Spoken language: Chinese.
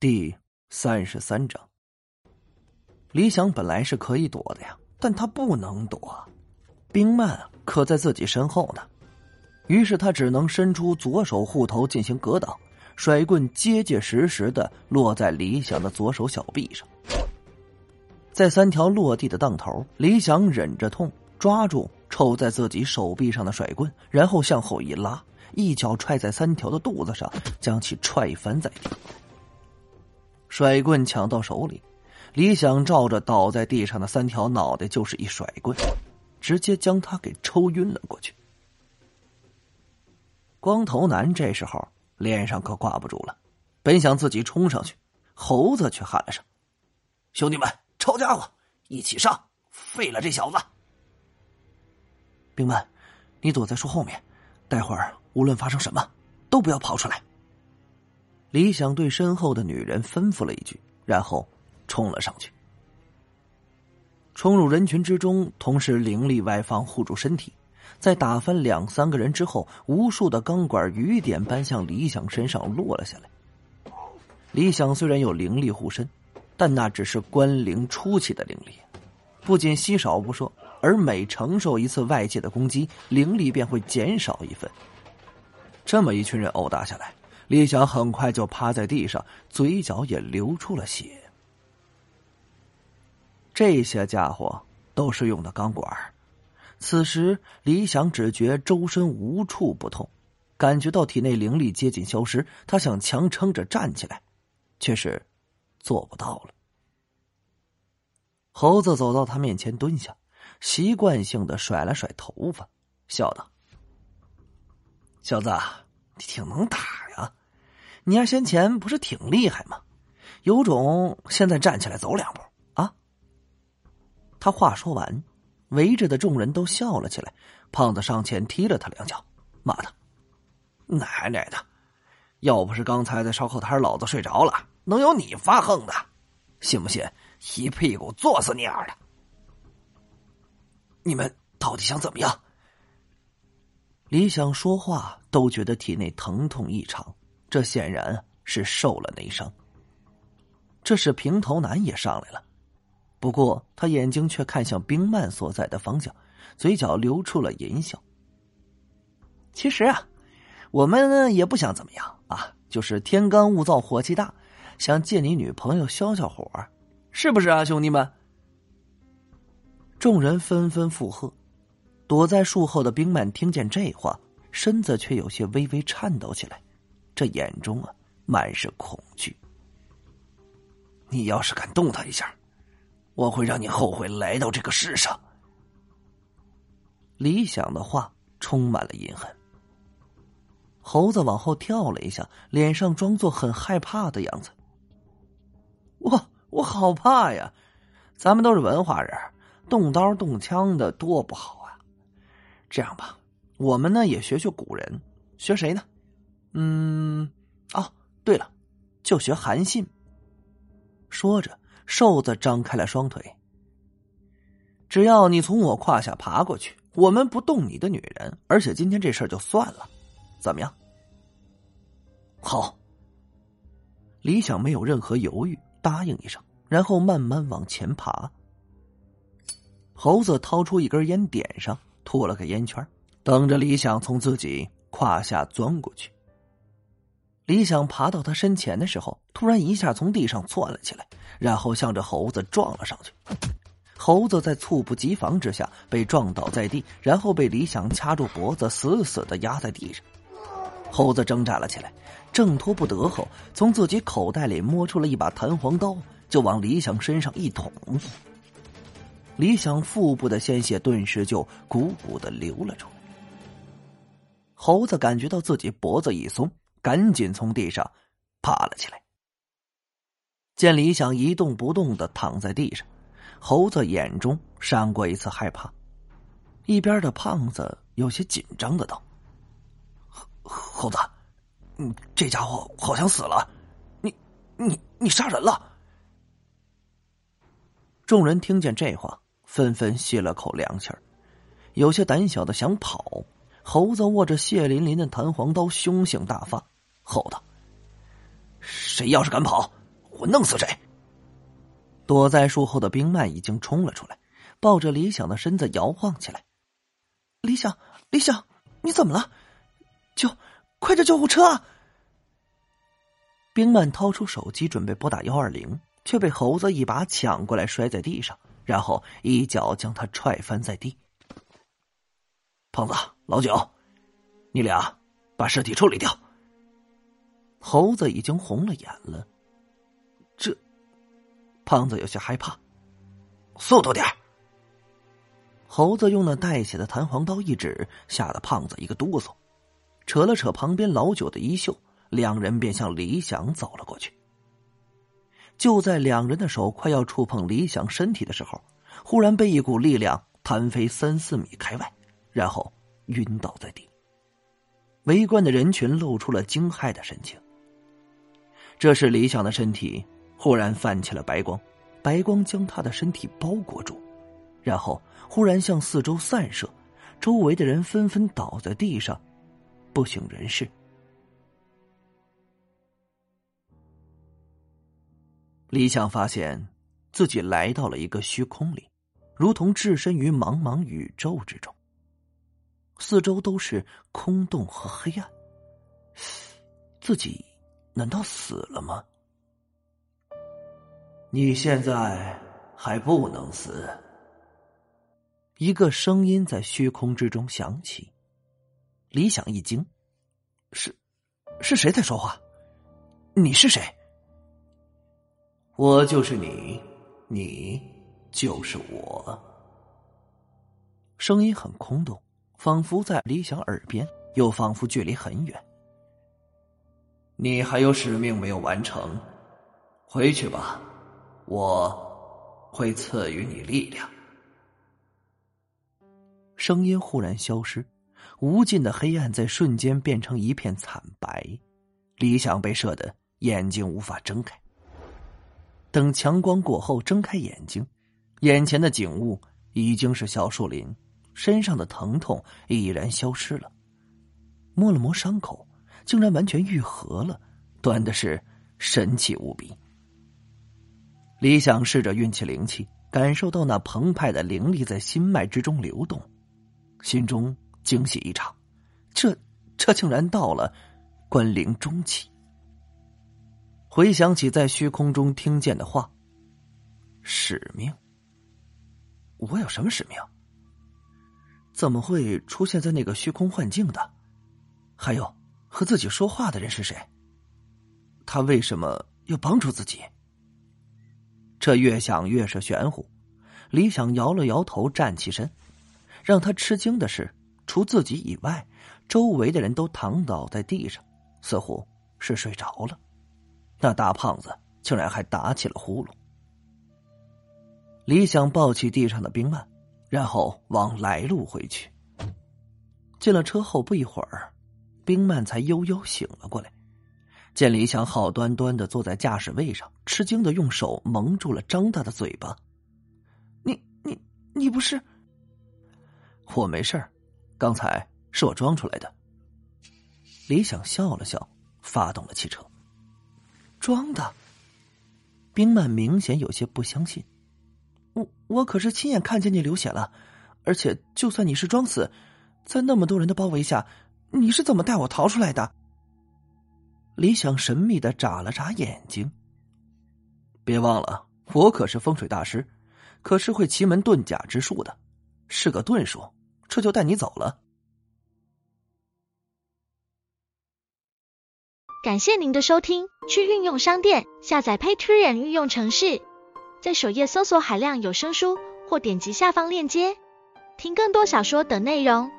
第三十三章，李想本来是可以躲的呀，但他不能躲，冰曼可在自己身后呢。于是他只能伸出左手护头进行格挡，甩棍结结实实的落在李想的左手小臂上。在三条落地的当头，李想忍着痛，抓住抽在自己手臂上的甩棍，然后向后一拉，一脚踹在三条的肚子上，将其踹翻在地。甩棍抢到手里，李想照着倒在地上的三条脑袋就是一甩棍，直接将他给抽晕了过去。光头男这时候脸上可挂不住了，本想自己冲上去，猴子却喊了声：“兄弟们，抄家伙，一起上，废了这小子！”兵们，你躲在树后面，待会儿无论发生什么，都不要跑出来。李想对身后的女人吩咐了一句，然后冲了上去。冲入人群之中，同时灵力外放护住身体，在打翻两三个人之后，无数的钢管雨点般向李想身上落了下来。李想虽然有灵力护身，但那只是关灵初期的灵力，不仅稀少不说，而每承受一次外界的攻击，灵力便会减少一分。这么一群人殴打下来。李想很快就趴在地上，嘴角也流出了血。这些家伙都是用的钢管。此时，李想只觉周身无处不痛，感觉到体内灵力接近消失。他想强撑着站起来，却是做不到了。猴子走到他面前蹲下，习惯性的甩了甩头发，笑道：“小子，你挺能打呀。”你丫先前不是挺厉害吗？有种现在站起来走两步啊！他话说完，围着的众人都笑了起来。胖子上前踢了他两脚，骂他：“奶奶的！要不是刚才在烧烤摊老子睡着了，能有你发横的？信不信一屁股坐死你丫的？你们到底想怎么样？”李想说话都觉得体内疼痛异常。这显然是受了内伤。这时平头男也上来了，不过他眼睛却看向冰曼所在的方向，嘴角流出了淫笑。其实啊，我们也不想怎么样啊，就是天干物燥，火气大，想借你女朋友消消火，是不是啊，兄弟们？众人纷纷附和。躲在树后的冰曼听见这话，身子却有些微微颤抖起来。这眼中啊，满是恐惧。你要是敢动他一下，我会让你后悔来到这个世上。李想的话充满了阴狠。猴子往后跳了一下，脸上装作很害怕的样子。我我好怕呀！咱们都是文化人，动刀动枪的多不好啊。这样吧，我们呢也学学古人，学谁呢？嗯，哦，对了，就学韩信。说着，瘦子张开了双腿。只要你从我胯下爬过去，我们不动你的女人，而且今天这事儿就算了，怎么样？好。李想没有任何犹豫，答应一声，然后慢慢往前爬。猴子掏出一根烟，点上，吐了个烟圈，等着李想从自己胯下钻过去。李想爬到他身前的时候，突然一下从地上窜了起来，然后向着猴子撞了上去。猴子在猝不及防之下被撞倒在地，然后被李想掐住脖子，死死的压在地上。猴子挣扎了起来，挣脱不得后，从自己口袋里摸出了一把弹簧刀，就往李想身上一捅。李想腹部的鲜血顿时就鼓鼓的流了出来。猴子感觉到自己脖子一松。赶紧从地上爬了起来。见李想一动不动的躺在地上，猴子眼中闪过一次害怕。一边的胖子有些紧张的道：“猴子，嗯，这家伙好像死了，你你你杀人了。”众人听见这话，纷纷吸了口凉气儿，有些胆小的想跑。猴子握着血淋淋的弹簧刀，凶性大发，吼道：“谁要是敢跑，我弄死谁！躲在树后的冰曼已经冲了出来，抱着李想的身子摇晃起来。李想，李想，你怎么了？救，快叫救护车啊！冰曼掏出手机准备拨打幺二零，却被猴子一把抢过来，摔在地上，然后一脚将他踹翻在地。胖子，老九，你俩把尸体处理掉。猴子已经红了眼了。这，胖子有些害怕。速度点猴子用那带血的弹簧刀一指，吓得胖子一个哆嗦，扯了扯旁边老九的衣袖，两人便向李想走了过去。就在两人的手快要触碰李想身体的时候，忽然被一股力量弹飞三四米开外，然后晕倒在地。围观的人群露出了惊骇的神情。这时，李想的身体忽然泛起了白光，白光将他的身体包裹住，然后忽然向四周散射，周围的人纷纷倒在地上，不省人事。李想发现自己来到了一个虚空里，如同置身于茫茫宇宙之中，四周都是空洞和黑暗，自己。难道死了吗？你现在还不能死。一个声音在虚空之中响起，李想一惊：“是，是谁在说话？你是谁？”“我就是你，你就是我。”声音很空洞，仿佛在李想耳边，又仿佛距离很远。你还有使命没有完成，回去吧，我会赐予你力量。声音忽然消失，无尽的黑暗在瞬间变成一片惨白，李想被射得眼睛无法睁开。等强光过后，睁开眼睛，眼前的景物已经是小树林，身上的疼痛已然消失了，摸了摸伤口。竟然完全愈合了，端的是神奇无比。李想试着运气灵气，感受到那澎湃的灵力在心脉之中流动，心中惊喜一场。这这竟然到了关灵中期。回想起在虚空中听见的话，使命。我有什么使命？怎么会出现在那个虚空幻境的？还有。和自己说话的人是谁？他为什么要帮助自己？这越想越是玄乎。李想摇了摇头，站起身。让他吃惊的是，除自己以外，周围的人都躺倒在地上，似乎是睡着了。那大胖子竟然还打起了呼噜。李想抱起地上的冰曼，然后往来路回去。进了车后不一会儿。冰曼才悠悠醒了过来，见李想好端端的坐在驾驶位上，吃惊的用手蒙住了张大的嘴巴。你你你不是？我没事刚才是我装出来的。李想笑了笑，发动了汽车。装的？冰曼明显有些不相信。我我可是亲眼看见你流血了，而且就算你是装死，在那么多人的包围下。你是怎么带我逃出来的？李想神秘的眨了眨眼睛。别忘了，我可是风水大师，可是会奇门遁甲之术的，是个遁术，这就带你走了。感谢您的收听，去运用商店下载 Patreon 运用城市，在首页搜索海量有声书，或点击下方链接听更多小说等内容。